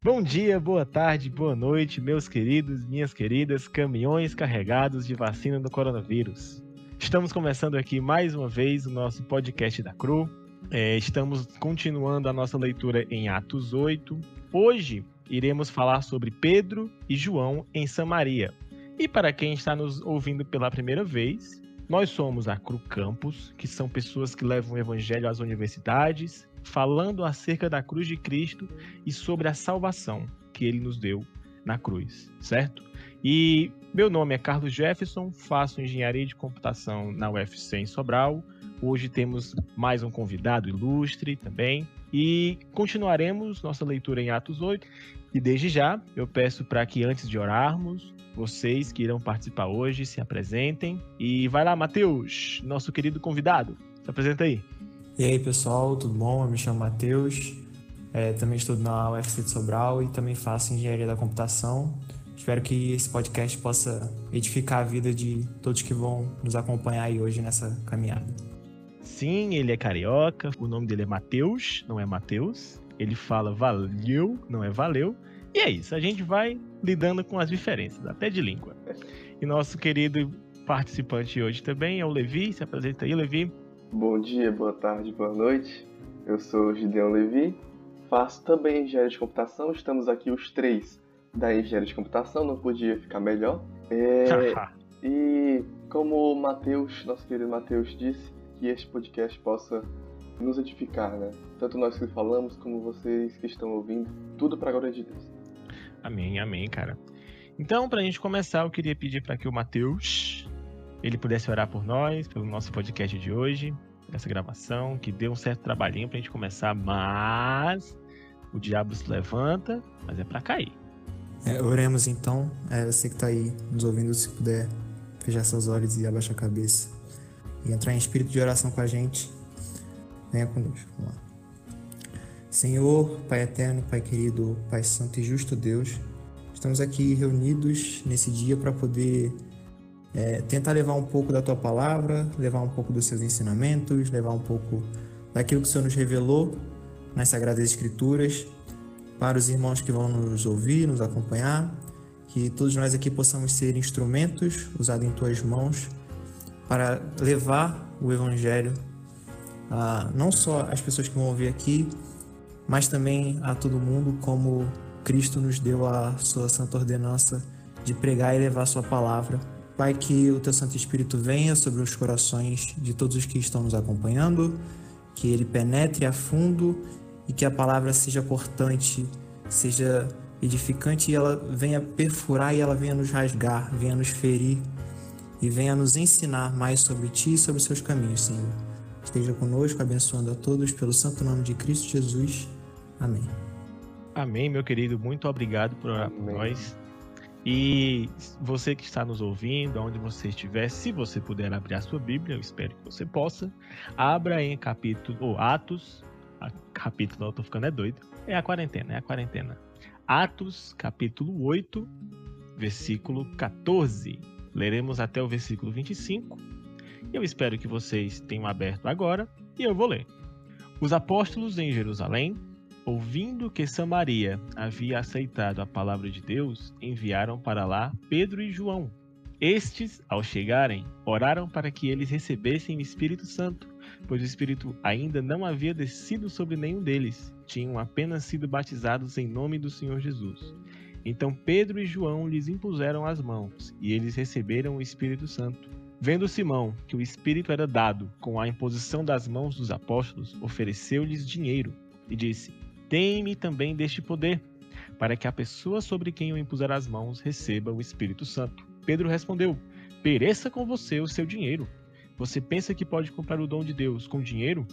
Bom dia, boa tarde, boa noite, meus queridos, minhas queridas, caminhões carregados de vacina do coronavírus. Estamos começando aqui mais uma vez o nosso podcast da CRU. É, estamos continuando a nossa leitura em Atos 8. Hoje iremos falar sobre Pedro e João em Samaria. E para quem está nos ouvindo pela primeira vez, nós somos a Cru Campus, que são pessoas que levam o evangelho às universidades, falando acerca da cruz de Cristo e sobre a salvação que ele nos deu na cruz, certo? E meu nome é Carlos Jefferson, faço engenharia de computação na UFC em Sobral. Hoje temos mais um convidado ilustre também. E continuaremos nossa leitura em Atos 8. E desde já, eu peço para que antes de orarmos, vocês que irão participar hoje se apresentem. E vai lá, Matheus, nosso querido convidado. Se apresenta aí. E aí, pessoal, tudo bom? Eu me chamo Matheus, é, também estudo na UFC de Sobral e também faço engenharia da computação. Espero que esse podcast possa edificar a vida de todos que vão nos acompanhar aí hoje nessa caminhada. Sim, ele é carioca, o nome dele é Matheus, não é Matheus. Ele fala valeu, não é valeu. E é isso, a gente vai lidando com as diferenças, até de língua. E nosso querido participante hoje também é o Levi. Se apresenta aí, Levi. Bom dia, boa tarde, boa noite. Eu sou Gideon Levi, faço também engenharia de computação. Estamos aqui os três da engenharia de computação, não podia ficar melhor. É, e como o Matheus, nosso querido Matheus, disse, que este podcast possa nos edificar, né? Tanto nós que falamos, como vocês que estão ouvindo, tudo para a glória de Deus. Amém, amém, cara. Então, para a gente começar, eu queria pedir para que o Matheus ele pudesse orar por nós, pelo nosso podcast de hoje, essa gravação, que deu um certo trabalhinho pra gente começar, mas o diabo se levanta, mas é para cair. É, oremos então. É, você que está aí nos ouvindo, se puder fechar seus olhos e abaixar a cabeça e entrar em espírito de oração com a gente, venha conosco. Vamos lá. Senhor, Pai eterno, Pai querido, Pai santo e justo Deus, estamos aqui reunidos nesse dia para poder é, tentar levar um pouco da tua palavra, levar um pouco dos seus ensinamentos, levar um pouco daquilo que o Senhor nos revelou nas Sagradas Escrituras para os irmãos que vão nos ouvir, nos acompanhar, que todos nós aqui possamos ser instrumentos usados em tuas mãos para levar o Evangelho a não só as pessoas que vão ouvir aqui, mas também a todo mundo, como Cristo nos deu a sua santa ordenança de pregar e levar a sua palavra Pai, que o teu Santo Espírito venha sobre os corações de todos os que estão nos acompanhando, que ele penetre a fundo e que a palavra seja cortante, seja edificante e ela venha perfurar e ela venha nos rasgar, venha nos ferir e venha nos ensinar mais sobre ti e sobre os seus caminhos, Senhor. Esteja conosco, abençoando a todos pelo santo nome de Cristo Jesus. Amém. Amém, meu querido. Muito obrigado por orar por nós. E você que está nos ouvindo, onde você estiver, se você puder abrir a sua Bíblia, eu espero que você possa, abra em capítulo, ou Atos, capítulo, eu tô ficando é doido, é a quarentena, é a quarentena. Atos, capítulo 8, versículo 14. Leremos até o versículo 25. Eu espero que vocês tenham aberto agora e eu vou ler. Os apóstolos em Jerusalém Ouvindo que Samaria havia aceitado a palavra de Deus, enviaram para lá Pedro e João. Estes, ao chegarem, oraram para que eles recebessem o Espírito Santo, pois o Espírito ainda não havia descido sobre nenhum deles, tinham apenas sido batizados em nome do Senhor Jesus. Então Pedro e João lhes impuseram as mãos, e eles receberam o Espírito Santo. Vendo Simão que o Espírito era dado com a imposição das mãos dos apóstolos, ofereceu-lhes dinheiro e disse: tem-me também deste poder, para que a pessoa sobre quem eu impuser as mãos receba o Espírito Santo. Pedro respondeu: Pereça com você o seu dinheiro. Você pensa que pode comprar o dom de Deus com dinheiro?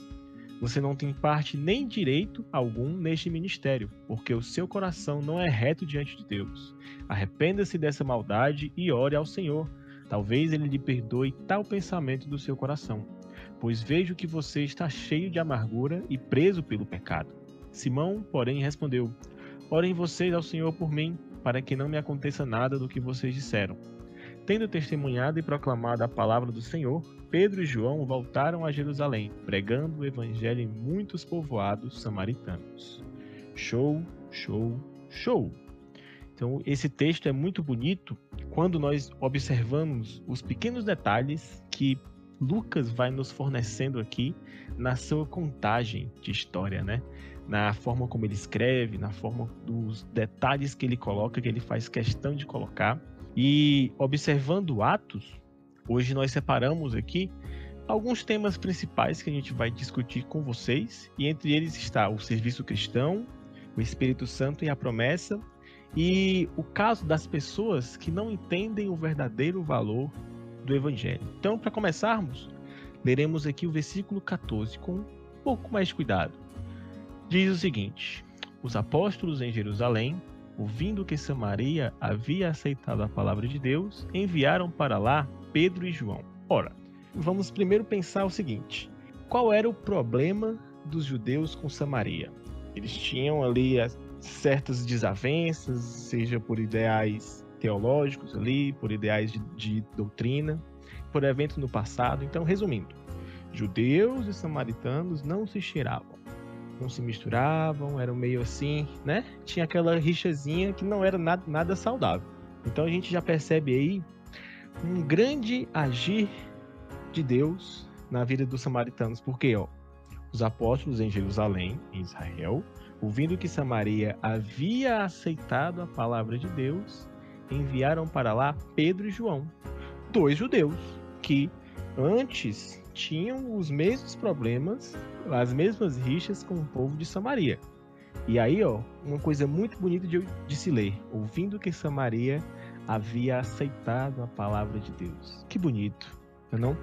Você não tem parte nem direito algum neste ministério, porque o seu coração não é reto diante de Deus. Arrependa-se dessa maldade e ore ao Senhor. Talvez ele lhe perdoe tal pensamento do seu coração, pois vejo que você está cheio de amargura e preso pelo pecado. Simão, porém, respondeu: Orem vocês ao Senhor por mim, para que não me aconteça nada do que vocês disseram. Tendo testemunhado e proclamado a palavra do Senhor, Pedro e João voltaram a Jerusalém, pregando o evangelho em muitos povoados samaritanos. Show, show, Show! Então, esse texto é muito bonito quando nós observamos os pequenos detalhes que Lucas vai nos fornecendo aqui na sua contagem de história, né? Na forma como ele escreve, na forma dos detalhes que ele coloca, que ele faz questão de colocar. E observando Atos, hoje nós separamos aqui alguns temas principais que a gente vai discutir com vocês, e entre eles está o serviço cristão, o Espírito Santo e a promessa, e o caso das pessoas que não entendem o verdadeiro valor do Evangelho. Então, para começarmos, leremos aqui o versículo 14 com um pouco mais de cuidado. Diz o seguinte: Os apóstolos em Jerusalém, ouvindo que Samaria havia aceitado a palavra de Deus, enviaram para lá Pedro e João. Ora, vamos primeiro pensar o seguinte: qual era o problema dos judeus com Samaria? Eles tinham ali certas desavenças, seja por ideais teológicos ali, por ideais de, de doutrina, por eventos no passado. Então, resumindo, judeus e samaritanos não se cheiravam, não se misturavam, eram meio assim, né? Tinha aquela rixazinha que não era nada, nada saudável. Então a gente já percebe aí um grande agir de Deus na vida dos samaritanos, porque ó, os apóstolos em Jerusalém, em Israel, ouvindo que Samaria havia aceitado a palavra de Deus, enviaram para lá Pedro e João, dois judeus que antes tinham os mesmos problemas, as mesmas rixas com o povo de Samaria. E aí, ó, uma coisa muito bonita de, de se ler, ouvindo que Samaria havia aceitado a palavra de Deus. Que bonito, não? É não?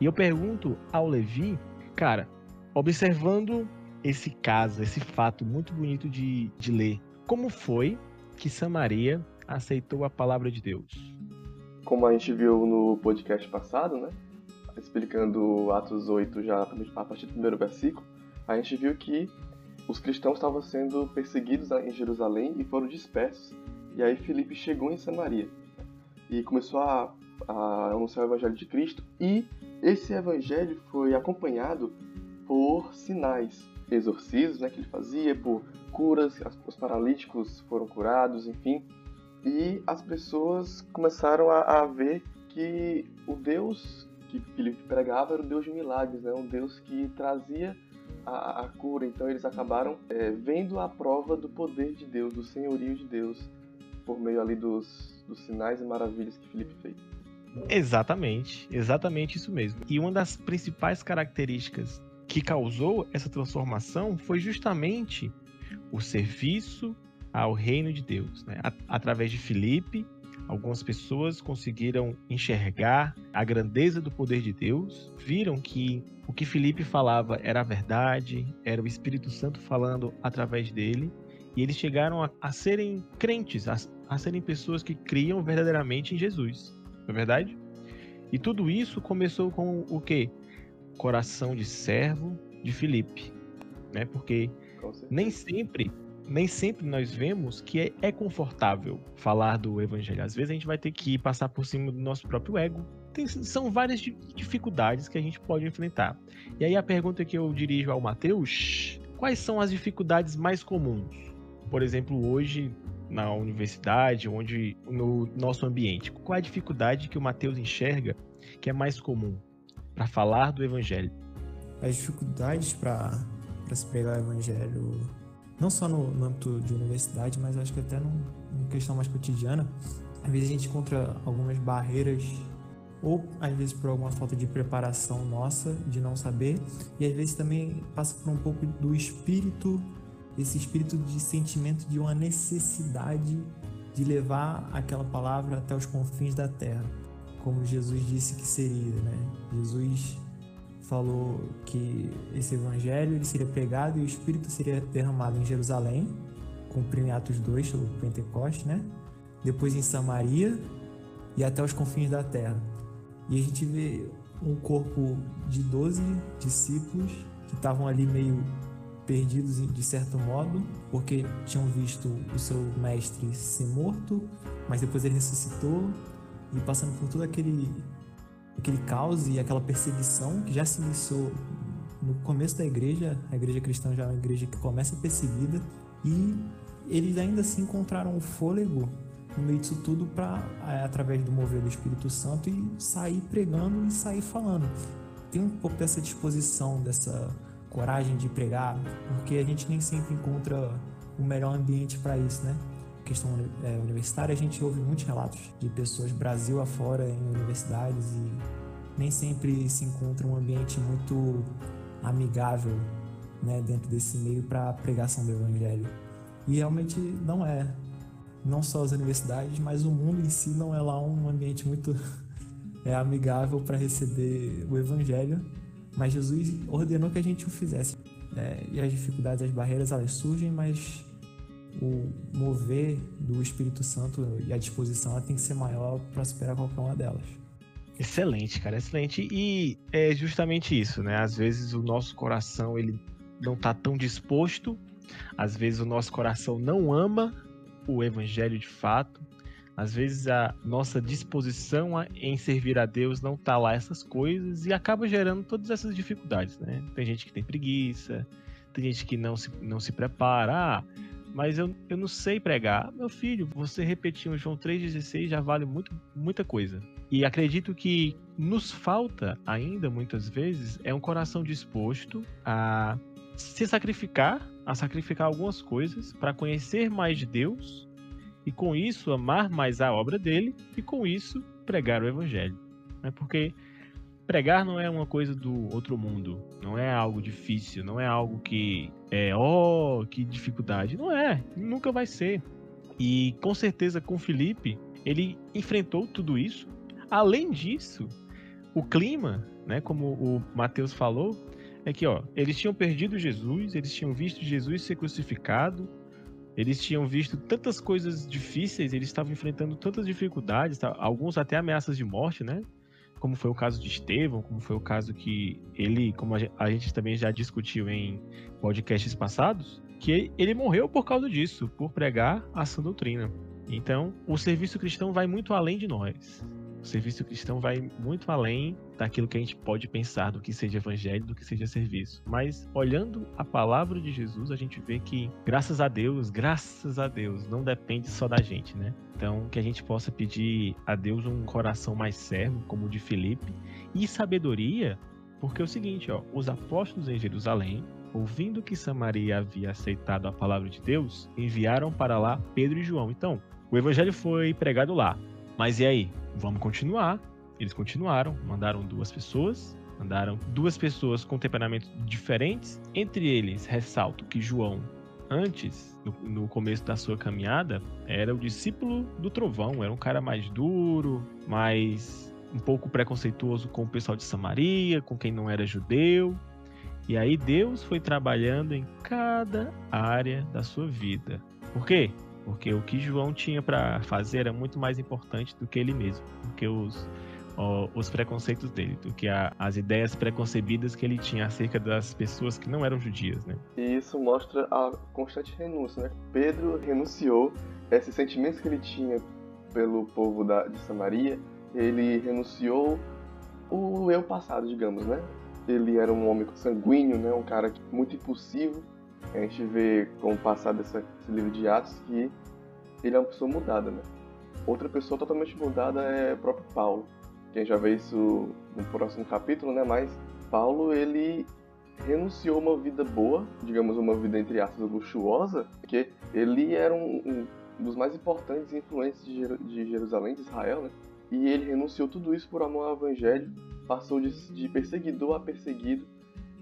E eu pergunto ao Levi, cara, observando esse caso, esse fato muito bonito de, de ler. Como foi que Samaria aceitou a palavra de Deus? Como a gente viu no podcast passado, né? Explicando Atos 8 já a partir do primeiro versículo, a gente viu que os cristãos estavam sendo perseguidos em Jerusalém e foram dispersos. E aí Filipe chegou em Samaria e começou a, a anunciar o evangelho de Cristo e esse evangelho foi acompanhado por sinais exorcismos né, que ele fazia, por curas, os paralíticos foram curados, enfim. E as pessoas começaram a, a ver que o Deus que Filipe pregava era o Deus de milagres, né? um Deus que trazia a, a cura. Então eles acabaram é, vendo a prova do poder de Deus, do senhorio de Deus, por meio ali dos, dos sinais e maravilhas que Filipe fez. Exatamente, exatamente isso mesmo. E uma das principais características que causou essa transformação foi justamente o serviço ao reino de Deus. Né? Através de Filipe, algumas pessoas conseguiram enxergar a grandeza do poder de Deus, viram que o que Filipe falava era a verdade, era o Espírito Santo falando através dele, e eles chegaram a, a serem crentes, a, a serem pessoas que criam verdadeiramente em Jesus. Não é verdade? E tudo isso começou com o quê? coração de servo de Filipe, né? Porque nem sempre, nem sempre nós vemos que é, é, confortável falar do evangelho. Às vezes a gente vai ter que passar por cima do nosso próprio ego. Tem, são várias dificuldades que a gente pode enfrentar. E aí a pergunta que eu dirijo ao Mateus, quais são as dificuldades mais comuns? Por exemplo, hoje na universidade, onde no nosso ambiente, qual é a dificuldade que o Mateus enxerga que é mais comum? para falar do evangelho? As dificuldades para se pregar o evangelho, não só no, no âmbito de universidade, mas acho que até num, numa questão mais cotidiana, às vezes a gente encontra algumas barreiras ou às vezes por alguma falta de preparação nossa, de não saber, e às vezes também passa por um pouco do espírito, esse espírito de sentimento de uma necessidade de levar aquela palavra até os confins da terra como Jesus disse que seria, né? Jesus falou que esse evangelho ele seria pregado e o Espírito seria derramado em Jerusalém, cumprindo Atos 2, o Pentecoste, né? Depois em Samaria e até os confins da terra. E a gente vê um corpo de 12 discípulos que estavam ali meio perdidos de certo modo, porque tinham visto o seu mestre ser morto, mas depois ele ressuscitou, e passando por todo aquele aquele caos e aquela perseguição que já se iniciou no começo da igreja, a igreja cristã já é uma igreja que começa perseguida e eles ainda assim encontraram o fôlego no meio disso tudo para, é, através do mover do Espírito Santo, e sair pregando e sair falando. Tem um pouco dessa disposição, dessa coragem de pregar, porque a gente nem sempre encontra o melhor ambiente para isso, né? Questão é, universitária, a gente ouve muitos relatos de pessoas Brasil afora em universidades e nem sempre se encontra um ambiente muito amigável né, dentro desse meio para a pregação do evangelho. E realmente não é. Não só as universidades, mas o mundo em si não é lá um ambiente muito é, amigável para receber o evangelho. Mas Jesus ordenou que a gente o fizesse. É, e as dificuldades, as barreiras, elas surgem, mas o mover do Espírito Santo e a disposição ela tem que ser maior para superar qualquer uma delas. Excelente, cara, excelente. E é justamente isso, né? Às vezes o nosso coração ele não tá tão disposto, às vezes o nosso coração não ama o evangelho de fato. Às vezes a nossa disposição em servir a Deus não tá lá essas coisas e acaba gerando todas essas dificuldades, né? Tem gente que tem preguiça, tem gente que não se, não se prepara. Ah, mas eu, eu não sei pregar. Meu filho, você repetir o João 3,16 já vale muito, muita coisa. E acredito que nos falta ainda, muitas vezes, é um coração disposto a se sacrificar, a sacrificar algumas coisas para conhecer mais de Deus e com isso amar mais a obra dele e com isso pregar o evangelho. É porque pregar não é uma coisa do outro mundo, não é algo difícil, não é algo que é, oh, que dificuldade. Não é, nunca vai ser. E com certeza com Felipe, ele enfrentou tudo isso. Além disso, o clima, né, como o Mateus falou, é que ó, eles tinham perdido Jesus, eles tinham visto Jesus ser crucificado, eles tinham visto tantas coisas difíceis, eles estavam enfrentando tantas dificuldades, alguns até ameaças de morte, né? Como foi o caso de Estevão, como foi o caso que ele, como a gente também já discutiu em podcasts passados, que ele morreu por causa disso, por pregar a sã doutrina. Então, o serviço cristão vai muito além de nós. O serviço cristão vai muito além daquilo que a gente pode pensar do que seja evangelho, do que seja serviço. Mas olhando a palavra de Jesus, a gente vê que, graças a Deus, graças a Deus, não depende só da gente, né? Então, que a gente possa pedir a Deus um coração mais servo, como o de Felipe, e sabedoria, porque é o seguinte, ó, os apóstolos em Jerusalém, ouvindo que Samaria havia aceitado a palavra de Deus, enviaram para lá Pedro e João. Então, o evangelho foi pregado lá. Mas e aí? Vamos continuar. Eles continuaram, mandaram duas pessoas, mandaram duas pessoas com temperamentos diferentes. Entre eles, ressalto que João, antes, no, no, começo da sua caminhada, era o discípulo do trovão, era um cara mais duro, mais um pouco preconceituoso com o pessoal de Samaria, com quem não era judeu. E aí Deus foi trabalhando em cada área da sua vida. Por quê? Porque o que João tinha para fazer era muito mais importante do que ele mesmo, do que os, ó, os preconceitos dele, do que a, as ideias preconcebidas que ele tinha acerca das pessoas que não eram judias, né? E isso mostra a constante renúncia, né? Pedro renunciou esses sentimentos que ele tinha pelo povo da, de Samaria, ele renunciou o eu passado, digamos, né? Ele era um homem sanguíneo, né? Um cara muito impulsivo, a gente vê com o passar desse livro de Atos que ele é uma pessoa mudada, né? Outra pessoa totalmente mudada é o próprio Paulo. Quem já vê isso no próximo capítulo, né? Mas Paulo, ele renunciou uma vida boa, digamos uma vida entre aspas luxuosa, porque ele era um, um dos mais importantes influentes de, Jer de Jerusalém, de Israel, né? E ele renunciou tudo isso por amor ao evangelho, passou de, de perseguidor a perseguido,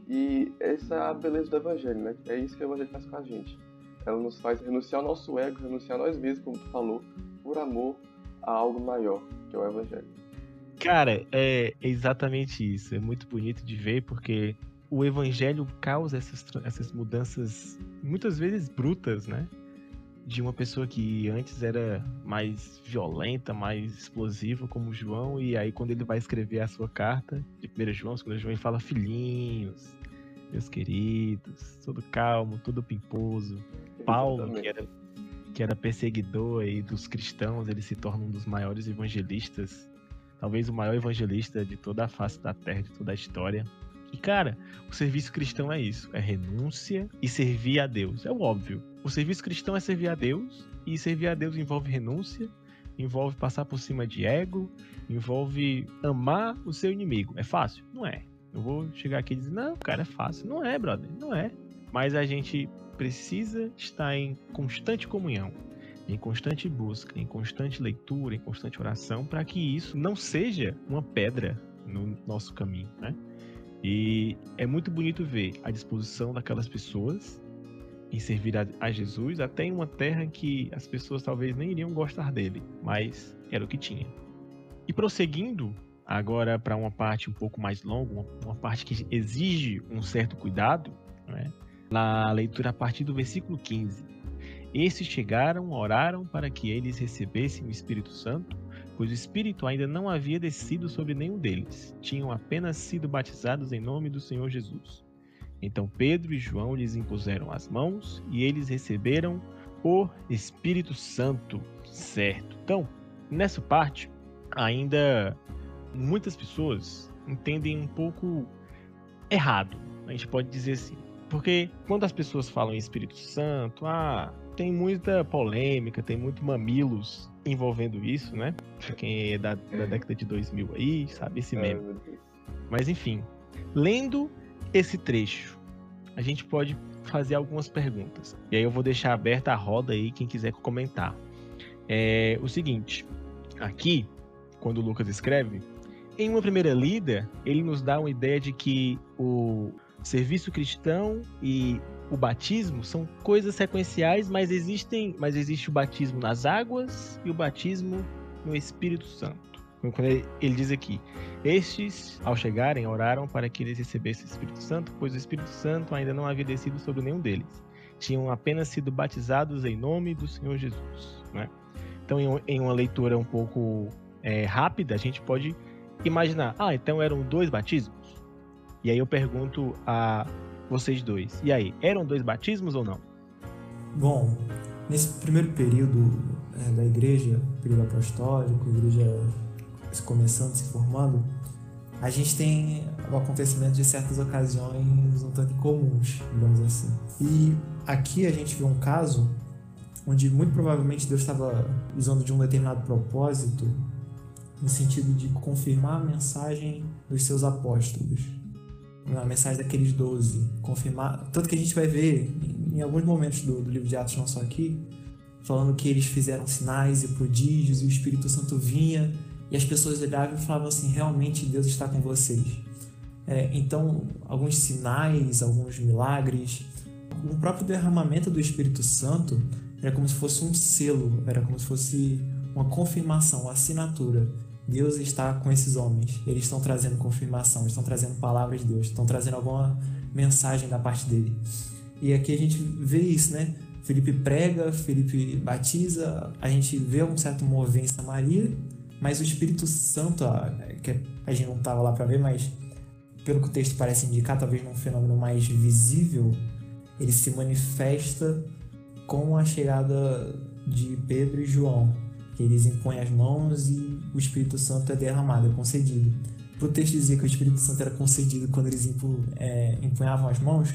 e essa é a beleza do Evangelho, né? É isso que o Evangelho faz com a gente. Ela nos faz renunciar ao nosso ego, renunciar a nós mesmos, como tu falou, por amor a algo maior, que é o Evangelho. Cara, é exatamente isso. É muito bonito de ver, porque o Evangelho causa essas, essas mudanças, muitas vezes brutas, né? de uma pessoa que antes era mais violenta, mais explosiva, como João, e aí quando ele vai escrever a sua carta de 1 João, 2 João, ele fala filhinhos, meus queridos, tudo calmo, tudo pimposo. Paulo, que era, que era perseguidor aí dos cristãos, ele se torna um dos maiores evangelistas, talvez o maior evangelista de toda a face da terra, de toda a história. E cara, o serviço cristão é isso: é renúncia e servir a Deus. É o óbvio. O serviço cristão é servir a Deus, e servir a Deus envolve renúncia, envolve passar por cima de ego, envolve amar o seu inimigo. É fácil? Não é. Eu vou chegar aqui e dizer, não, cara, é fácil. Não é, brother, não é. Mas a gente precisa estar em constante comunhão, em constante busca, em constante leitura, em constante oração, para que isso não seja uma pedra no nosso caminho, né? E é muito bonito ver a disposição daquelas pessoas em servir a, a, Jesus, até em uma terra que as pessoas talvez nem iriam gostar dele, mas era o que tinha. E prosseguindo agora para uma parte um pouco mais longa, uma, uma parte que exige um certo cuidado, né? na leitura a partir do versículo 15. Esses chegaram, oraram para que eles recebessem o Espírito Santo, pois o Espírito ainda não havia descido sobre nenhum deles, tinham apenas sido batizados em nome do Senhor Jesus. Então Pedro e João lhes impuseram as mãos e eles receberam o Espírito Santo, certo? Então, nessa parte, ainda muitas pessoas entendem um pouco errado, a gente pode dizer assim. Porque quando as pessoas falam em Espírito Santo, ah, tem muita polêmica, tem muito mamilos envolvendo isso, né? Quem é da, da década de 2000 aí, sabe esse meme. Mas enfim, lendo esse trecho, a gente pode fazer algumas perguntas. E aí eu vou deixar aberta a roda aí, quem quiser comentar. É o seguinte, aqui, quando o Lucas escreve, em uma primeira lida, ele nos dá uma ideia de que o serviço cristão e o batismo são coisas sequenciais, mas existem, mas existe o batismo nas águas e o batismo no Espírito Santo. Quando ele, ele diz aqui: Estes, ao chegarem, oraram para que eles recebessem o Espírito Santo, pois o Espírito Santo ainda não havia descido sobre nenhum deles. Tinham apenas sido batizados em nome do Senhor Jesus. Né? Então, em, em uma leitura um pouco é, rápida, a gente pode imaginar: ah, então eram dois batismos? E aí eu pergunto a vocês dois: e aí, eram dois batismos ou não? Bom, nesse primeiro período é, da igreja, período apostólico, igreja começando, se formando, a gente tem o acontecimento de certas ocasiões um tanto incomuns, digamos assim. E aqui a gente vê um caso onde muito provavelmente Deus estava usando de um determinado propósito no sentido de confirmar a mensagem dos seus apóstolos, a mensagem daqueles doze, confirmar, tanto que a gente vai ver em alguns momentos do, do livro de Atos, não só aqui, falando que eles fizeram sinais e prodígios e o Espírito Santo vinha e as pessoas olhavam e falavam assim: realmente Deus está com vocês. É, então, alguns sinais, alguns milagres, o próprio derramamento do Espírito Santo era como se fosse um selo, era como se fosse uma confirmação, uma assinatura. Deus está com esses homens, eles estão trazendo confirmação, estão trazendo palavras de Deus, estão trazendo alguma mensagem da parte dele. E aqui a gente vê isso, né? Felipe prega, Felipe batiza, a gente vê um certo mover em Samaria, mas o Espírito Santo, que a gente não estava lá para ver, mas pelo que o texto parece indicar, talvez num fenômeno mais visível, ele se manifesta com a chegada de Pedro e João, que eles impõem as mãos e o Espírito Santo é derramado, é concedido. Para o texto dizer que o Espírito Santo era concedido quando eles impu, é, empunhavam as mãos,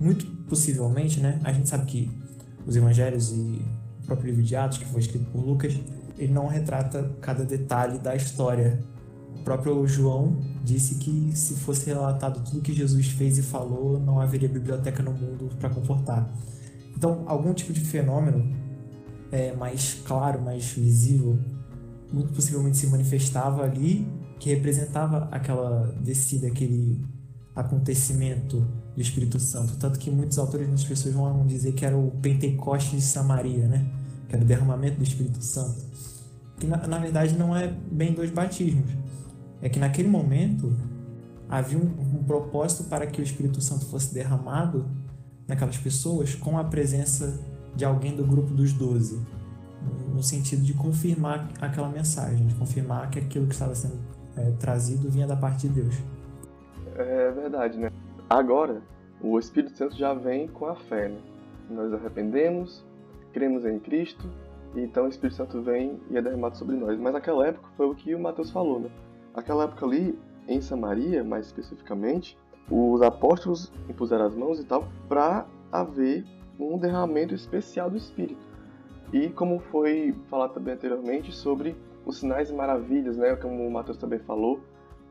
muito possivelmente, né? A gente sabe que os evangelhos e o próprio livro de Atos, que foi escrito por Lucas, ele não retrata cada detalhe da história. O próprio João disse que se fosse relatado tudo que Jesus fez e falou, não haveria biblioteca no mundo para comportar. Então, algum tipo de fenômeno é, mais claro, mais visível, muito possivelmente se manifestava ali, que representava aquela descida, aquele acontecimento do Espírito Santo. Tanto que muitos autores, muitas pessoas vão dizer que era o Pentecostes de Samaria, né? Que era o derramamento do Espírito Santo que na, na verdade não é bem dois batismos. É que naquele momento havia um, um propósito para que o Espírito Santo fosse derramado naquelas pessoas com a presença de alguém do grupo dos doze, no sentido de confirmar aquela mensagem, de confirmar que aquilo que estava sendo é, trazido vinha da parte de Deus. É verdade, né? Agora, o Espírito Santo já vem com a fé, né? Nós arrependemos, cremos em Cristo então o Espírito Santo vem e é derramado sobre nós. Mas naquela época foi o que o Mateus falou, né? Aquela época ali, em Samaria, mais especificamente, os apóstolos impuseram as mãos e tal, para haver um derramamento especial do Espírito. E como foi falado também anteriormente sobre os sinais e maravilhas, né, como o Mateus também falou,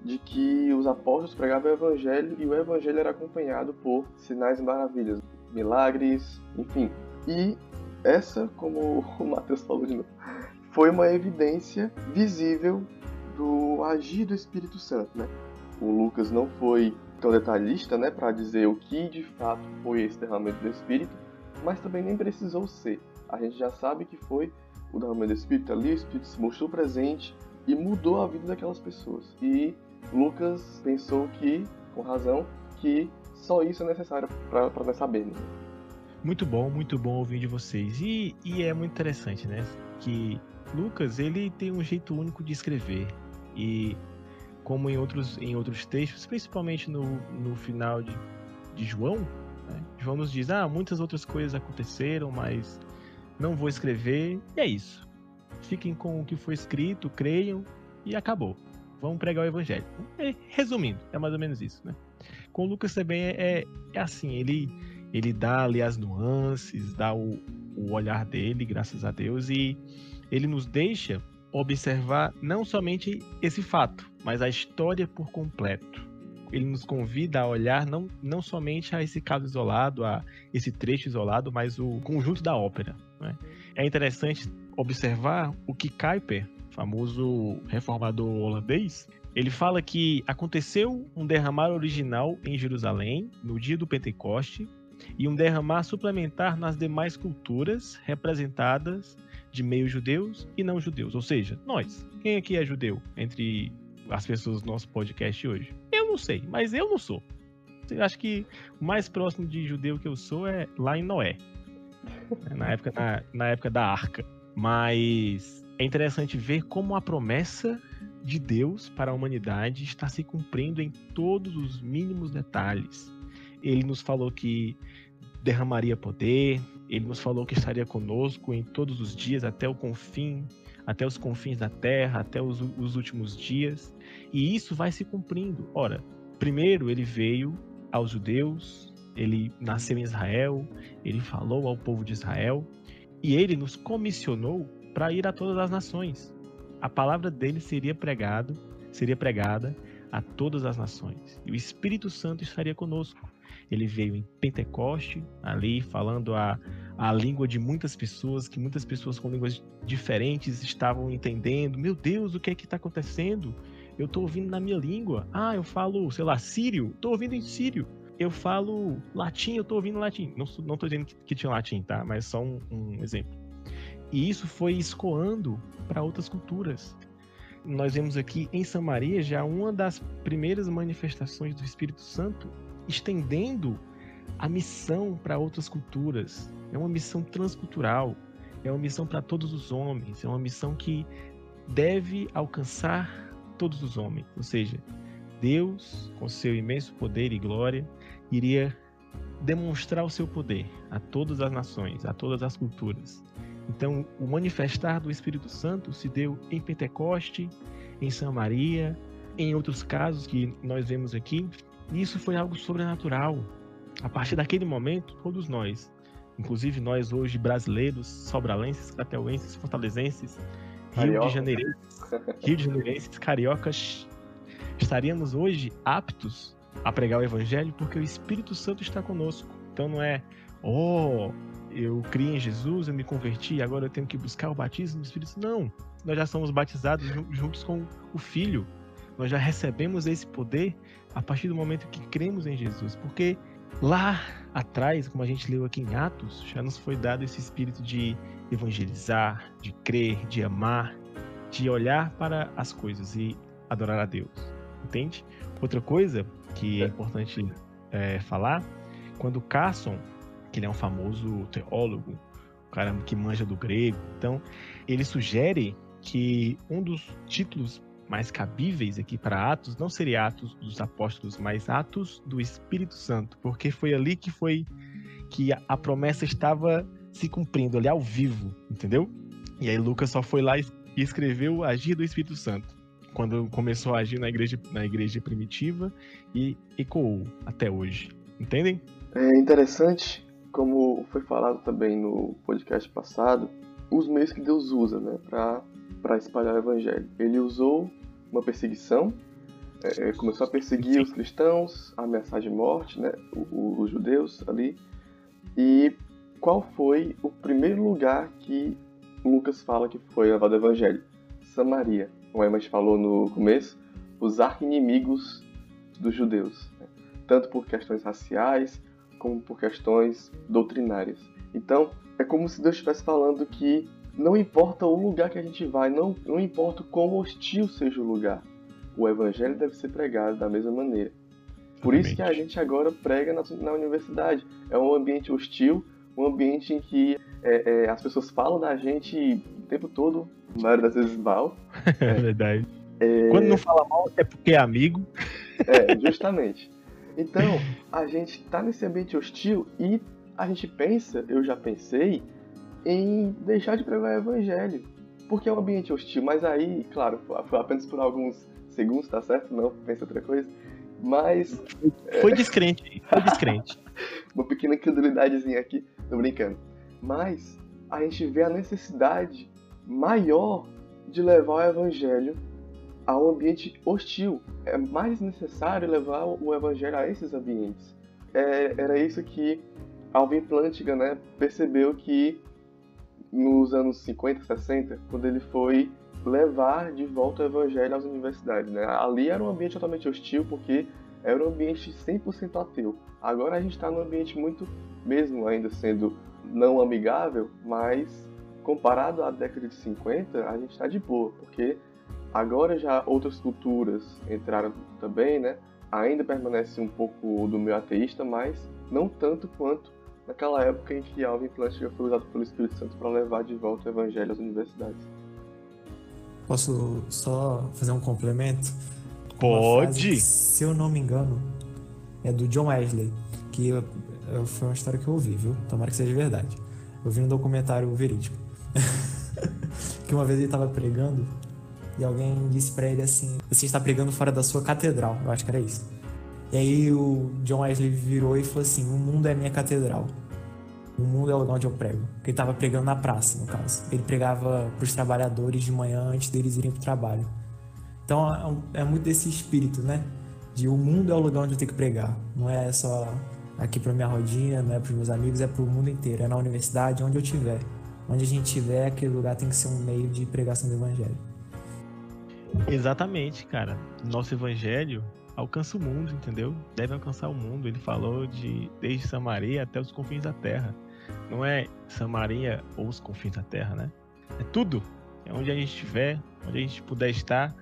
de que os apóstolos pregavam o evangelho e o evangelho era acompanhado por sinais e maravilhas, milagres, enfim. E essa, como o Mateus falou de novo, foi uma evidência visível do agir do Espírito Santo, né? O Lucas não foi tão detalhista, né, para dizer o que de fato foi esse derramamento do Espírito, mas também nem precisou ser. A gente já sabe que foi o derramamento do Espírito ali, o Espírito se mostrou presente e mudou a vida daquelas pessoas. E Lucas pensou que, com razão, que só isso é necessário para nós sabermos. Muito bom, muito bom ouvir de vocês. E, e é muito interessante, né? Que Lucas, ele tem um jeito único de escrever. E como em outros, em outros textos, principalmente no, no final de, de João, né? Nos diz, ah, muitas outras coisas aconteceram, mas não vou escrever. E é isso. Fiquem com o que foi escrito, creiam e acabou. Vamos pregar o evangelho. É, resumindo, é mais ou menos isso, né? Com o Lucas também é, é, é assim, ele ele dá ali as nuances, dá o, o olhar dele, graças a Deus, e ele nos deixa observar não somente esse fato, mas a história por completo. Ele nos convida a olhar não, não somente a esse caso isolado, a esse trecho isolado, mas o conjunto da ópera. Né? É interessante observar o que Kuyper, famoso reformador holandês, ele fala que aconteceu um derramar original em Jerusalém no dia do Pentecoste e um derramar suplementar nas demais culturas representadas de meios judeus e não judeus, ou seja, nós. Quem aqui é judeu entre as pessoas do nosso podcast hoje? Não sei, mas eu não sou. Eu acho que o mais próximo de judeu que eu sou é lá em Noé, na época, na, na época da arca. Mas é interessante ver como a promessa de Deus para a humanidade está se cumprindo em todos os mínimos detalhes ele nos falou que derramaria poder, ele nos falou que estaria conosco em todos os dias, até o confim, até os confins da terra, até os, os últimos dias. E isso vai se cumprindo. Ora, primeiro ele veio aos judeus, ele nasceu em Israel, ele falou ao povo de Israel e ele nos comissionou para ir a todas as nações. A palavra dele seria pregado, seria pregada a todas as nações. E o Espírito Santo estaria conosco. Ele veio em Pentecoste, ali falando a, a língua de muitas pessoas, que muitas pessoas com línguas diferentes estavam entendendo. Meu Deus, o que é que está acontecendo? Eu estou ouvindo na minha língua. Ah, eu falo, sei lá, sírio. Estou ouvindo em sírio. Eu falo latim, eu estou ouvindo latim. Não, não dizendo que, que tinha latim, tá? Mas só um, um exemplo. E isso foi escoando para outras culturas. Nós vemos aqui em Samaria já uma das primeiras manifestações do Espírito Santo estendendo a missão para outras culturas. É uma missão transcultural, é uma missão para todos os homens, é uma missão que deve alcançar todos os homens. Ou seja, Deus, com seu imenso poder e glória, iria demonstrar o seu poder a todas as nações, a todas as culturas. Então, o manifestar do Espírito Santo se deu em Pentecoste, em Samaria, em outros casos que nós vemos aqui, isso foi algo sobrenatural. A partir daquele momento, todos nós, inclusive nós hoje brasileiros, sobralenses, cateuenses, fortalezenses, Rio de Janeirenses, Rio de Janeirenses, cariocas, estaríamos hoje aptos a pregar o evangelho porque o Espírito Santo está conosco. Então não é, oh, eu criei em Jesus, eu me converti, agora eu tenho que buscar o batismo do Espírito Santo. Não, nós já somos batizados juntos com o Filho. Nós já recebemos esse poder a partir do momento que cremos em Jesus, porque lá atrás, como a gente leu aqui em Atos, já nos foi dado esse espírito de evangelizar, de crer, de amar, de olhar para as coisas e adorar a Deus. Entende? Outra coisa que é importante é, falar, quando Carson, que ele é um famoso teólogo, um cara que manja do grego, então ele sugere que um dos títulos mais cabíveis aqui para Atos não seria Atos dos Apóstolos, mas Atos do Espírito Santo, porque foi ali que foi que a, promessa estava se cumprindo ali ao vivo, entendeu? E aí Lucas só foi lá e escreveu agir do Espírito Santo. quando começou a agir na igreja, na igreja primitiva e ecoou até hoje. Entendem? É interessante, como foi falado também no podcast passado, os meios que Deus usa né, para espalhar o evangelho. Ele usou uma perseguição, é, é, começou a perseguir os cristãos, ameaçar de morte né, os, os judeus ali. E qual foi o primeiro lugar que Lucas fala que foi levado o evangelho? Samaria. A Emma falou no começo, os arqui-inimigos dos judeus. Né? Tanto por questões raciais, como por questões doutrinárias. Então, é como se Deus estivesse falando que não importa o lugar que a gente vai, não, não importa quão hostil seja o lugar, o evangelho deve ser pregado da mesma maneira. Por isso que a gente agora prega na, na universidade. É um ambiente hostil, um ambiente em que é, é, as pessoas falam da gente o tempo todo, a maioria das vezes mal. É verdade. É... Quando não fala mal, é porque é amigo. É, justamente. Então, a gente tá nesse ambiente hostil e a gente pensa, eu já pensei, em deixar de pregar o evangelho. Porque é um ambiente hostil, mas aí, claro, foi apenas por alguns segundos, tá certo? Não, pensa outra coisa. Mas. Foi descrente, foi descrente. Uma pequena incredulidadezinha aqui, tô brincando. Mas a gente vê a necessidade maior de levar o evangelho a um ambiente hostil. É mais necessário levar o evangelho a esses ambientes. É, era isso que Alvin Plantinga né, percebeu que nos anos 50, 60, quando ele foi levar de volta o evangelho às universidades. Né? Ali era um ambiente totalmente hostil, porque era um ambiente 100% ateu. Agora a gente está num ambiente muito, mesmo ainda sendo não amigável, mas comparado à década de 50, a gente está de boa, porque agora já outras culturas entraram também, né? Ainda permanece um pouco do meio ateísta, mas não tanto quanto naquela época em que Alvin Plantinga foi usado pelo Espírito Santo para levar de volta o evangelho às universidades. Posso só fazer um complemento? Pode! Frase, se eu não me engano, é do John Wesley, que eu, eu, foi uma história que eu ouvi, viu? Tomara que seja verdade. Eu vi um documentário verídico. que uma vez ele estava pregando e alguém disse para ele assim: Você está pregando fora da sua catedral. Eu acho que era isso. E aí o John Wesley virou e falou assim: O mundo é minha catedral. O mundo é o lugar onde eu prego. Porque ele estava pregando na praça, no caso. Ele pregava para os trabalhadores de manhã antes deles irem para o trabalho. Então é, é, muito desse espírito, né? De o mundo é o lugar onde eu tenho que pregar. Não é só aqui para minha rodinha, não é para os meus amigos, é para o mundo inteiro. É na universidade, onde eu estiver. Onde a gente estiver, aquele lugar tem que ser um meio de pregação do evangelho. Exatamente, cara. Nosso evangelho alcança o mundo, entendeu? Deve alcançar o mundo. Ele falou de desde Samaria até os confins da terra. Não é Samaria ou os confins da terra, né? É tudo. É onde a gente estiver, onde a gente puder estar,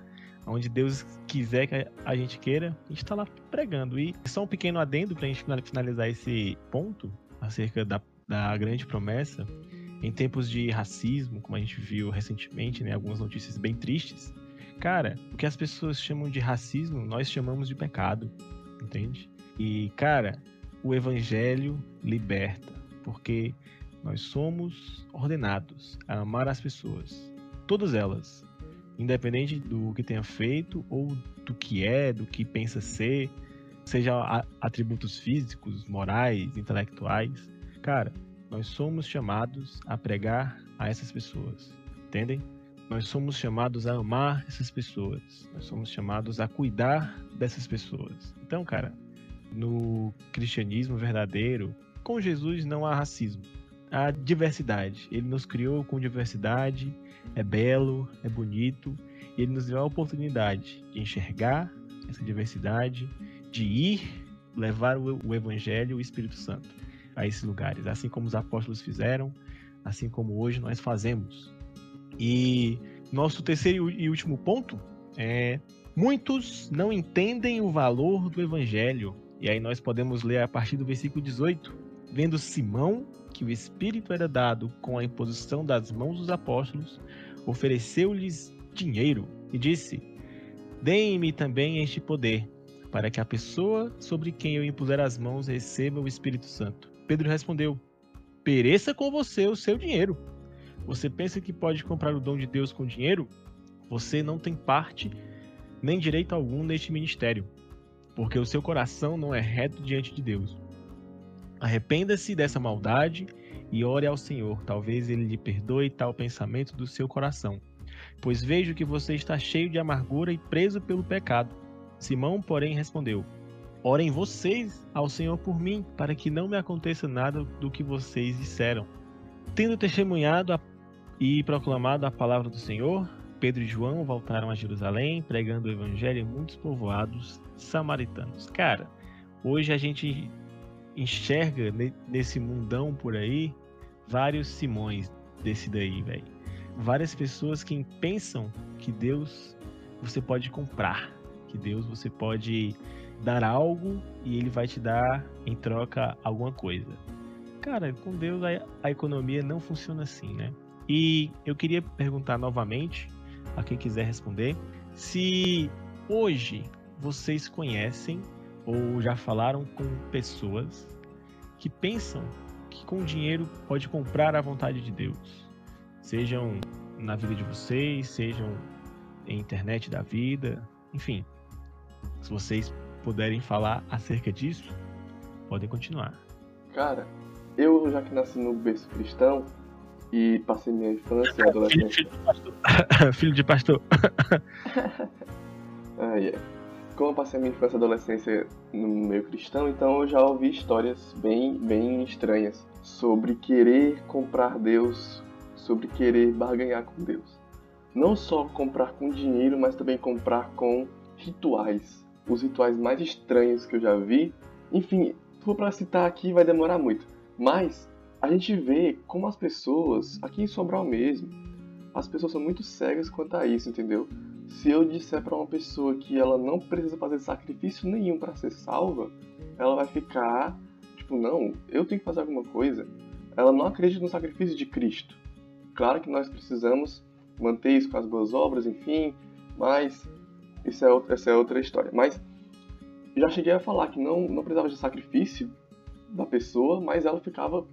onde Deus quiser que a gente queira, a gente está lá pregando. E só um pequeno adendo para a gente finalizar esse ponto acerca da, da grande promessa. Em tempos de racismo, como a gente viu recentemente, né, algumas notícias bem tristes, Cara, o que as pessoas chamam de racismo, nós chamamos de pecado, entende? E, cara, o evangelho liberta, porque nós somos ordenados a amar as pessoas, todas elas, independente do que tenha feito ou do que é, do que pensa ser, seja atributos físicos, morais, intelectuais. Cara, nós somos chamados a pregar a essas pessoas, entendem? Nós somos chamados a amar essas pessoas. Nós somos chamados a cuidar dessas pessoas. Então, cara, no cristianismo verdadeiro, com Jesus não há racismo. Há diversidade. Ele nos criou com diversidade, é belo, é bonito, e ele nos deu a oportunidade de enxergar essa diversidade, de ir levar o evangelho, o Espírito Santo a esses lugares, assim como os apóstolos fizeram, assim como hoje nós fazemos. E nosso terceiro e último ponto é: muitos não entendem o valor do evangelho. E aí nós podemos ler a partir do versículo 18, vendo Simão que o Espírito era dado com a imposição das mãos dos apóstolos, ofereceu-lhes dinheiro e disse: Deem-me também este poder, para que a pessoa sobre quem eu impuser as mãos receba o Espírito Santo. Pedro respondeu: Pereça com você o seu dinheiro você pensa que pode comprar o dom de Deus com dinheiro? Você não tem parte nem direito algum neste ministério, porque o seu coração não é reto diante de Deus. Arrependa-se dessa maldade e ore ao Senhor, talvez ele lhe perdoe tal pensamento do seu coração. Pois vejo que você está cheio de amargura e preso pelo pecado. Simão, porém, respondeu: Orem vocês ao Senhor por mim, para que não me aconteça nada do que vocês disseram. Tendo testemunhado a... e proclamado a palavra do Senhor, Pedro e João voltaram a Jerusalém, pregando o evangelho em muitos povoados samaritanos. Cara, hoje a gente enxerga nesse mundão por aí vários Simões desse daí, velho. Várias pessoas que pensam que Deus você pode comprar, que Deus você pode dar algo e ele vai te dar em troca alguma coisa. Cara, com Deus a, a economia não funciona assim, né? E eu queria perguntar novamente a quem quiser responder se hoje vocês conhecem ou já falaram com pessoas que pensam que com dinheiro pode comprar a vontade de Deus. Sejam na vida de vocês, sejam em internet da vida, enfim. Se vocês puderem falar acerca disso, podem continuar. Cara, eu já que nasci no berço cristão e passei minha infância e adolescência. Filho de pastor. Filho de pastor. ah, yeah como eu passei minha infância e adolescência no meio cristão, então eu já ouvi histórias bem, bem estranhas sobre querer comprar Deus, sobre querer barganhar com Deus. Não só comprar com dinheiro, mas também comprar com rituais. Os rituais mais estranhos que eu já vi. Enfim, se for para citar aqui vai demorar muito. Mas a gente vê como as pessoas, aqui em Sobral mesmo, as pessoas são muito cegas quanto a isso, entendeu? se eu disser para uma pessoa que ela não precisa fazer sacrifício nenhum para ser salva, ela vai ficar tipo, não, eu tenho que fazer alguma coisa. Ela não acredita no sacrifício de Cristo. Claro que nós precisamos manter isso com as boas obras, enfim, mas isso é outra, essa é outra história. Mas já cheguei a falar que não, não precisava de sacrifício da pessoa, mas ela ficava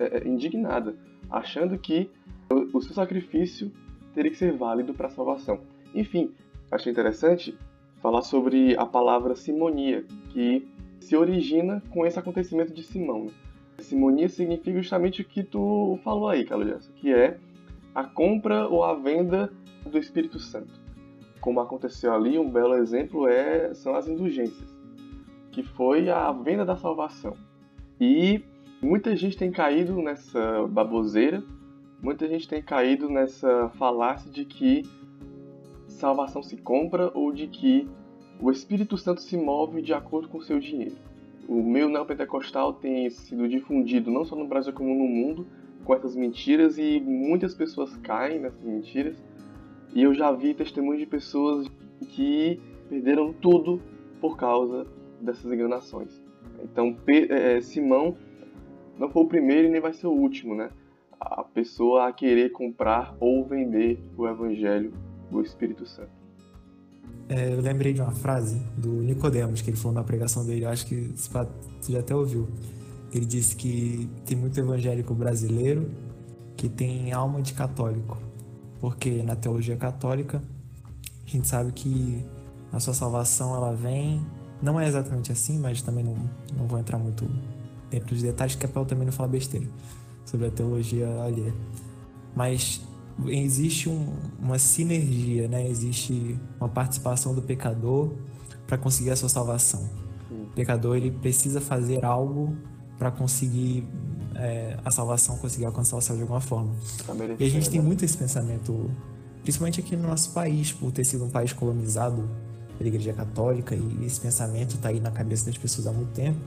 é, é indignada, achando que o seu sacrifício teria que ser válido para a salvação. Enfim, achei interessante falar sobre a palavra simonia, que se origina com esse acontecimento de Simão. Né? Simonia significa justamente o que tu falou aí, Carlos que é a compra ou a venda do Espírito Santo. Como aconteceu ali, um belo exemplo é são as indulgências, que foi a venda da salvação. E muita gente tem caído nessa baboseira, muita gente tem caído nessa falácia de que salvação se compra ou de que o Espírito Santo se move de acordo com o seu dinheiro. O meio neopentecostal tem sido difundido não só no Brasil como no mundo com essas mentiras e muitas pessoas caem nessas mentiras. E eu já vi testemunhos de pessoas que perderam tudo por causa dessas enganações. Então, é, Simão não foi o primeiro e nem vai ser o último, né? A pessoa a querer comprar ou vender o evangelho do Espírito Santo. É, eu lembrei de uma frase do Nicodemos que ele falou na pregação dele, acho que você já até ouviu. Ele disse que tem muito evangélico brasileiro que tem alma de católico, porque na teologia católica a gente sabe que a sua salvação ela vem, não é exatamente assim, mas também não, não vou entrar muito dentro dos detalhes, que é para eu também não falar besteira sobre a teologia alheia. Mas existe um, uma sinergia, né? Existe uma participação do pecador para conseguir a sua salvação. O pecador ele precisa fazer algo para conseguir é, a salvação, conseguir alcançar o céu de alguma forma. E a gente tem né? muito esse pensamento, principalmente aqui no nosso país, por ter sido um país colonizado pela Igreja Católica e esse pensamento está aí na cabeça das pessoas há muito tempo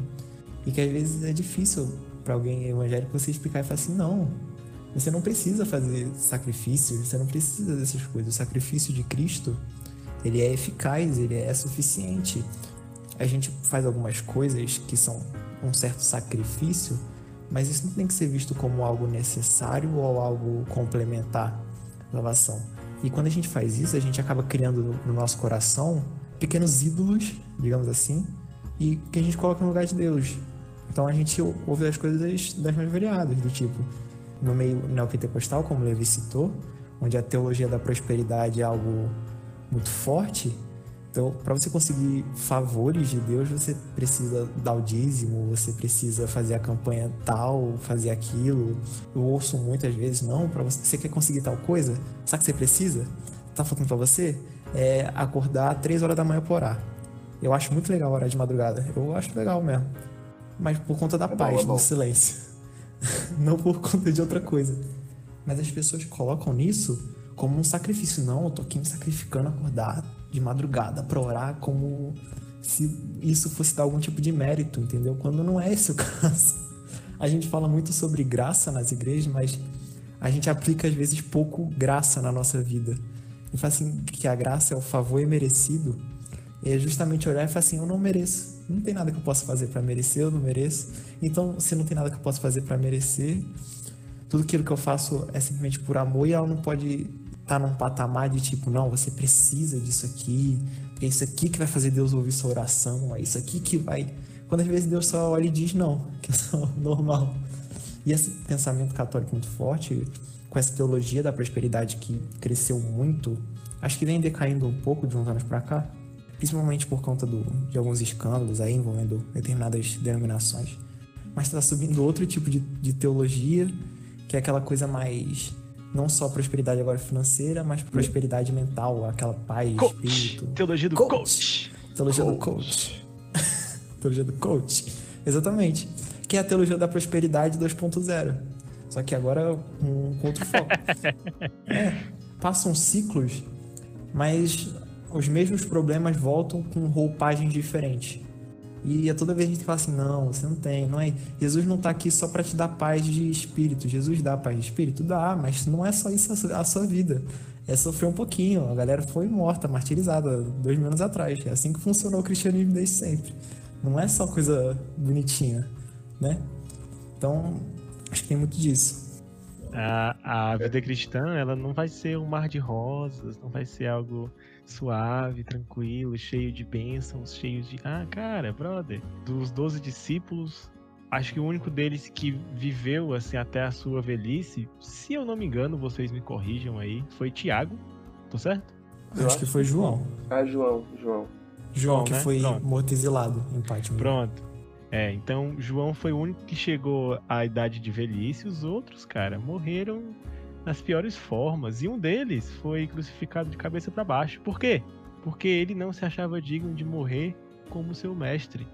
e que às vezes é difícil para alguém evangélico você explicar e falar assim, não, você não precisa fazer sacrifício, você não precisa dessas coisas. O sacrifício de Cristo, ele é eficaz, ele é suficiente. A gente faz algumas coisas que são um certo sacrifício, mas isso não tem que ser visto como algo necessário ou algo complementar à salvação. E quando a gente faz isso, a gente acaba criando no nosso coração pequenos ídolos, digamos assim, e que a gente coloca no lugar de Deus. Então a gente ouve as coisas das mais variadas, do tipo, no meio neopentecostal, como Levi citou, onde a teologia da prosperidade é algo muito forte, Então, para você conseguir favores de Deus, você precisa dar o dízimo, você precisa fazer a campanha tal, fazer aquilo. Eu ouço muitas vezes, não, para você, você quer conseguir tal coisa, sabe que você precisa? Tá faltando para você? É acordar três horas da manhã para orar. Eu acho muito legal orar de madrugada. Eu acho legal mesmo. Mas por conta da é paz, bom, é do silêncio. não por conta de outra coisa. Mas as pessoas colocam nisso como um sacrifício. Não, eu tô aqui me sacrificando acordar de madrugada para orar como se isso fosse dar algum tipo de mérito, entendeu? Quando não é esse o caso. A gente fala muito sobre graça nas igrejas, mas a gente aplica às vezes pouco graça na nossa vida. E fala assim que a graça é o favor imerecido. E é justamente olhar e falar assim, eu não mereço. Não tem nada que eu possa fazer para merecer, eu não mereço. Então, se não tem nada que eu possa fazer para merecer, tudo aquilo que eu faço é simplesmente por amor e ela não pode tá num patamar de tipo, não, você precisa disso aqui, é isso aqui que vai fazer Deus ouvir sua oração, é isso aqui que vai. Quando às vezes Deus só olha e diz não, que é só normal. E esse pensamento católico muito forte, com essa teologia da prosperidade que cresceu muito, acho que vem decaindo um pouco de uns anos para cá, principalmente por conta do, de alguns escândalos aí envolvendo determinadas denominações. Mas está subindo outro tipo de, de teologia, que é aquela coisa mais não só prosperidade agora financeira, mas prosperidade mental, aquela paz, coach. espírito. Teologia do coach. coach. Teologia coach. do coach. teologia do coach. Exatamente. Que é a teologia da prosperidade 2.0. Só que agora com, com outro foco. é, passam ciclos, mas os mesmos problemas voltam com roupagens diferentes. E é toda vez a gente fala assim: não, você não tem, não é. Jesus não está aqui só para te dar paz de espírito. Jesus dá paz de espírito? Dá, mas não é só isso a sua vida. É sofrer um pouquinho. A galera foi morta, martirizada dois mil anos atrás. É assim que funcionou o cristianismo desde sempre. Não é só coisa bonitinha, né? Então, acho que tem muito disso. A, a vida cristã, ela não vai ser um mar de rosas, não vai ser algo suave, tranquilo, cheio de bênçãos, cheio de. Ah, cara, brother, dos 12 discípulos, acho que o único deles que viveu assim até a sua velhice, se eu não me engano, vocês me corrijam aí, foi Tiago, tô certo? Eu acho que foi João. Ah, João, João. João, que né? foi Pronto. morto exilado em Patmos. Pronto. É, então João foi o único que chegou à idade de velhice, os outros, cara, morreram nas piores formas. E um deles foi crucificado de cabeça para baixo. Por quê? Porque ele não se achava digno de morrer como seu mestre.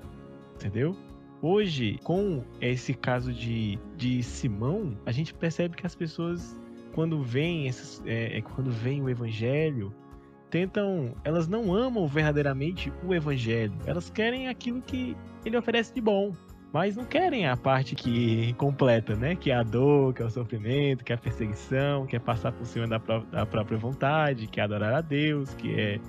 Entendeu? Hoje, com esse caso de, de Simão, a gente percebe que as pessoas, quando veem, esses, é, é, quando veem o evangelho, tentam. Elas não amam verdadeiramente o evangelho. Elas querem aquilo que ele oferece de bom mas não querem a parte que completa, né? Que é a dor, que é o sofrimento, que é a perseguição, que é passar por cima da, pró da própria vontade, que é adorar a Deus, que é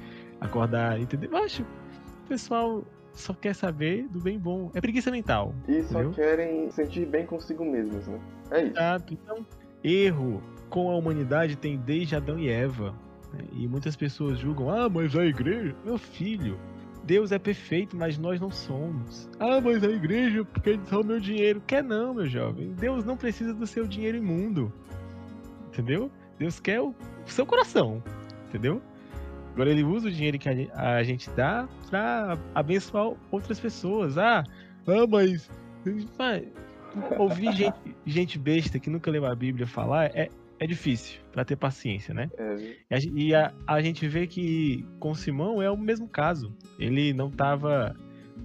acordar, entendeu? Eu acho o pessoal só quer saber do bem bom. É preguiça mental. E entendeu? só querem sentir bem consigo mesmos, né? É isso. Exato. Então, erro com a humanidade tem desde Adão e Eva. Né? E muitas pessoas julgam, ah, mas a igreja, meu filho, Deus é perfeito, mas nós não somos. Ah, mas a igreja quer o meu dinheiro. Quer não, meu jovem. Deus não precisa do seu dinheiro imundo. Entendeu? Deus quer o seu coração. Entendeu? Agora ele usa o dinheiro que a gente dá para abençoar outras pessoas. Ah, ah mas. Ouvir gente, gente besta que nunca leu a Bíblia falar é, é difícil para ter paciência, né? É. E, a, a, gente vê que com Simão é o mesmo caso. Ele não estava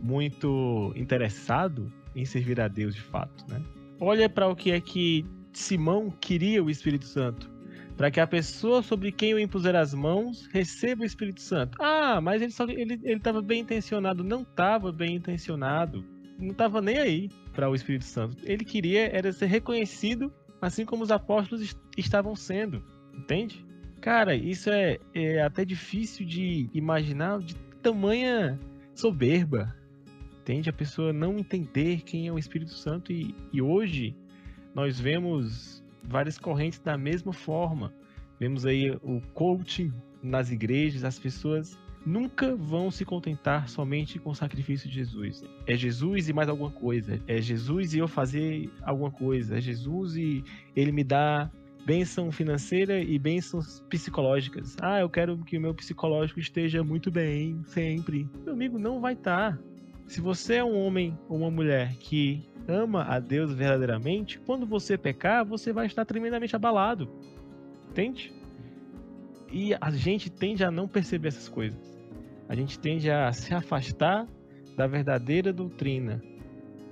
muito interessado em servir a Deus de fato, né? Olha para o que é que Simão queria o Espírito Santo. Para que a pessoa sobre quem eu impuser as mãos receba o Espírito Santo. Ah, mas ele estava ele, ele bem intencionado. Não estava bem intencionado. Não estava nem aí para o Espírito Santo. Ele queria era ser reconhecido assim como os apóstolos estavam sendo, entende? Cara, isso é, é até difícil de imaginar de tamanha soberba, entende? A pessoa não entender quem é o Espírito Santo e, e hoje nós vemos várias correntes da mesma forma. Vemos aí o coaching nas igrejas, as pessoas nunca vão se contentar somente com o sacrifício de Jesus. É Jesus e mais alguma coisa. É Jesus e eu fazer alguma coisa. É Jesus e ele me dá bênção financeira e bênçãos psicológicas. Ah, eu quero que o meu psicológico esteja muito bem, sempre. Meu amigo, não vai estar. Tá. Se você é um homem ou uma mulher que ama a Deus verdadeiramente, quando você pecar, você vai estar tremendamente abalado. Entende? E a gente tende a não perceber essas coisas. A gente tende a se afastar da verdadeira doutrina.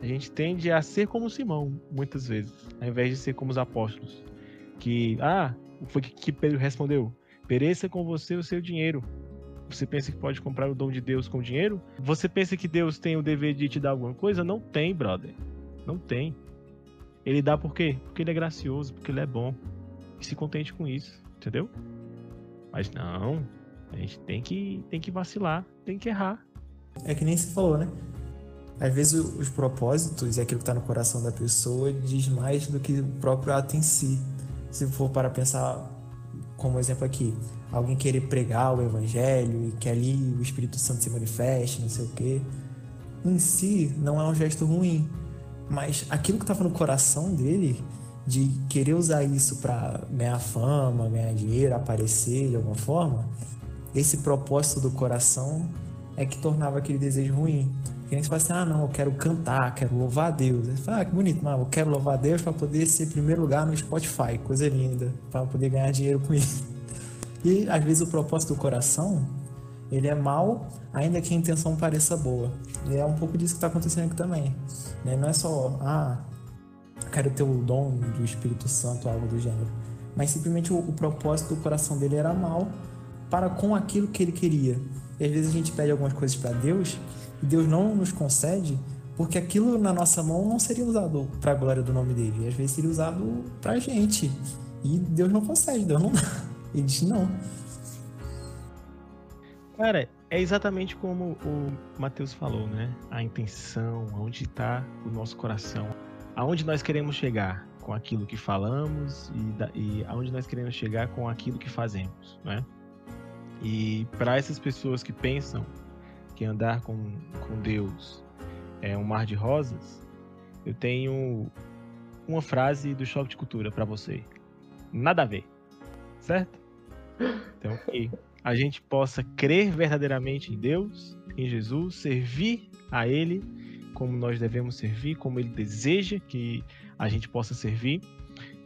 A gente tende a ser como Simão, muitas vezes, ao invés de ser como os apóstolos. Que, ah, foi que Pedro respondeu: pereça com você o seu dinheiro. Você pensa que pode comprar o dom de Deus com dinheiro? Você pensa que Deus tem o dever de te dar alguma coisa? Não tem, brother. Não tem. Ele dá por quê? Porque ele é gracioso, porque ele é bom. E se contente com isso, entendeu? Mas não, a gente tem que, tem que vacilar, tem que errar. É que nem se falou, né? Às vezes os propósitos e aquilo que está no coração da pessoa diz mais do que o próprio ato em si. Se for para pensar, como exemplo aqui, alguém querer pregar o evangelho e que ali o Espírito Santo se manifeste, não sei o quê, em si não é um gesto ruim, mas aquilo que estava no coração dele de querer usar isso para ganhar fama, ganhar dinheiro, aparecer de alguma forma, esse propósito do coração é que tornava aquele desejo ruim. Que nem você fala assim, ah, não, eu quero cantar, quero louvar a Deus. Fala, ah, que bonito, mas eu quero louvar a Deus para poder ser primeiro lugar no Spotify, coisa linda, para poder ganhar dinheiro com isso. E às vezes o propósito do coração, ele é mal, ainda que a intenção pareça boa. E é um pouco disso que está acontecendo aqui também. Né? Não é só, ah, quero ter o dom do Espírito Santo, algo do gênero. Mas simplesmente o, o propósito do coração dele era mal para com aquilo que ele queria. E às vezes a gente pede algumas coisas para Deus e Deus não nos concede porque aquilo na nossa mão não seria usado para a glória do nome dele. E às vezes seria usado para a gente. E Deus não concede, Deus não dá. Ele diz não. Cara, é exatamente como o Mateus falou, né? A intenção, onde está o nosso coração aonde nós queremos chegar com aquilo que falamos e, da, e aonde nós queremos chegar com aquilo que fazemos, né? E para essas pessoas que pensam que andar com, com Deus é um mar de rosas, eu tenho uma frase do Choque de Cultura para você. Nada a ver, certo? Então, que a gente possa crer verdadeiramente em Deus, em Jesus, servir a Ele como nós devemos servir, como ele deseja que a gente possa servir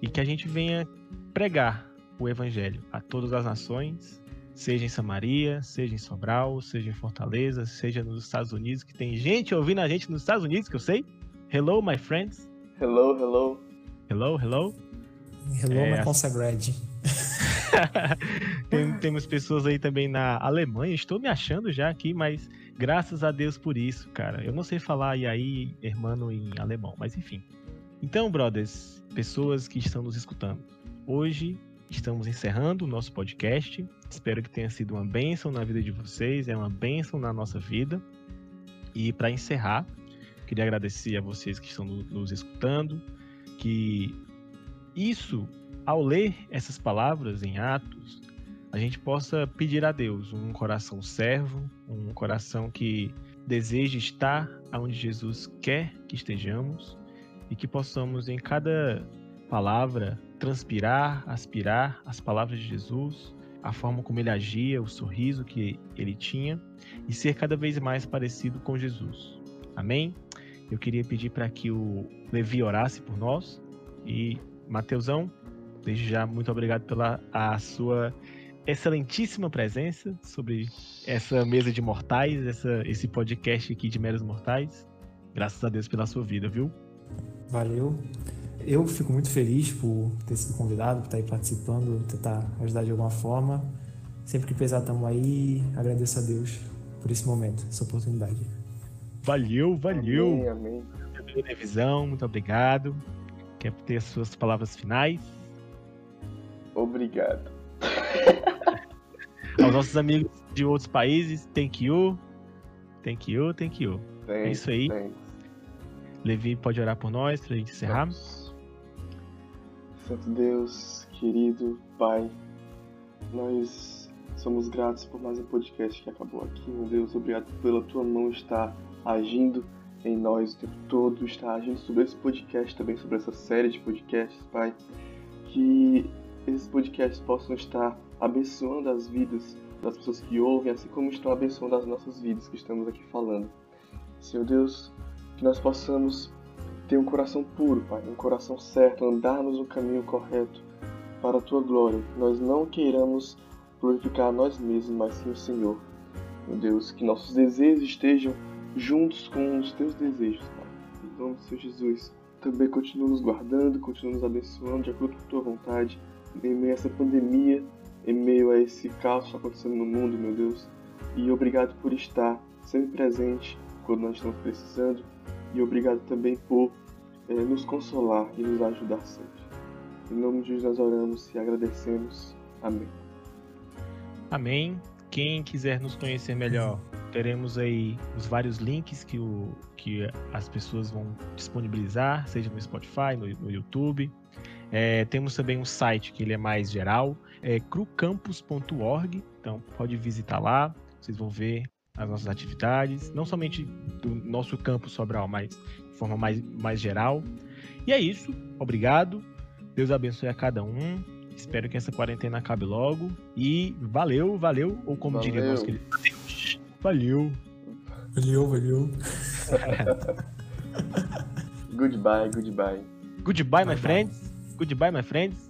e que a gente venha pregar o evangelho a todas as nações, seja em Samaria, seja em Sobral, seja em Fortaleza, seja nos Estados Unidos, que tem gente ouvindo a gente nos Estados Unidos, que eu sei. Hello, my friends. Hello, hello. Hello, hello. Hello, é, my consagrade. tem, temos pessoas aí também na Alemanha. Estou me achando já aqui, mas Graças a Deus por isso, cara. Eu não sei falar e aí, hermano, em alemão, mas enfim. Então, brothers, pessoas que estão nos escutando, hoje estamos encerrando o nosso podcast. Espero que tenha sido uma bênção na vida de vocês, é uma bênção na nossa vida. E para encerrar, queria agradecer a vocês que estão nos escutando, que isso, ao ler essas palavras em Atos, a gente possa pedir a Deus um coração servo, um coração que deseja estar onde Jesus quer que estejamos e que possamos em cada palavra transpirar, aspirar as palavras de Jesus, a forma como ele agia, o sorriso que ele tinha e ser cada vez mais parecido com Jesus. Amém? Eu queria pedir para que o Levi orasse por nós e Mateusão, desde já muito obrigado pela a sua excelentíssima presença sobre essa mesa de mortais, essa, esse podcast aqui de Meros Mortais. Graças a Deus pela sua vida, viu? Valeu. Eu fico muito feliz por ter sido convidado, por estar aí participando, tentar ajudar de alguma forma. Sempre que precisar, estamos aí. Agradeço a Deus por esse momento, essa oportunidade. Valeu, valeu. Amém, amém. Televisão, muito obrigado. Quer ter as suas palavras finais? Obrigado. Aos nossos amigos de outros países, thank you. Thank you, thank you. Thanks, é isso aí. Thanks. Levi pode orar por nós pra gente encerrar. Santo Deus, querido Pai, nós somos gratos por mais um podcast que acabou aqui. Meu Deus, obrigado pela tua mão estar agindo em nós o tempo todo, estar agindo sobre esse podcast, também sobre essa série de podcasts, Pai. Que esses podcasts possam estar abençoando as vidas das pessoas que ouvem, assim como estão abençoando as nossas vidas que estamos aqui falando. Senhor Deus, que nós possamos ter um coração puro, Pai, um coração certo, andarmos no caminho correto para a Tua glória. Nós não queiramos glorificar a nós mesmos, mas sim o Senhor. Meu Deus, que nossos desejos estejam juntos com os Teus desejos, Pai. Em nome do Senhor Jesus. Também continua nos guardando, continua nos abençoando de acordo com a Tua vontade, em meio a essa pandemia, em meio a esse caos acontecendo no mundo, meu Deus. E obrigado por estar sempre presente quando nós estamos precisando. E obrigado também por é, nos consolar e nos ajudar sempre. Em nome de Jesus nós oramos e agradecemos. Amém. Amém. Quem quiser nos conhecer melhor, teremos aí os vários links que, o, que as pessoas vão disponibilizar, seja no Spotify, no, no YouTube. É, temos também um site que ele é mais geral, é crucampus.org, então pode visitar lá, vocês vão ver as nossas atividades, não somente do nosso campo Sobral, mas de forma mais, mais geral. E é isso, obrigado, Deus abençoe a cada um, espero que essa quarentena acabe logo e valeu, valeu, ou como valeu. diria nosso querido valeu. Valeu, valeu. goodbye, goodbye. Goodbye, my friends. Goodbye, my friends.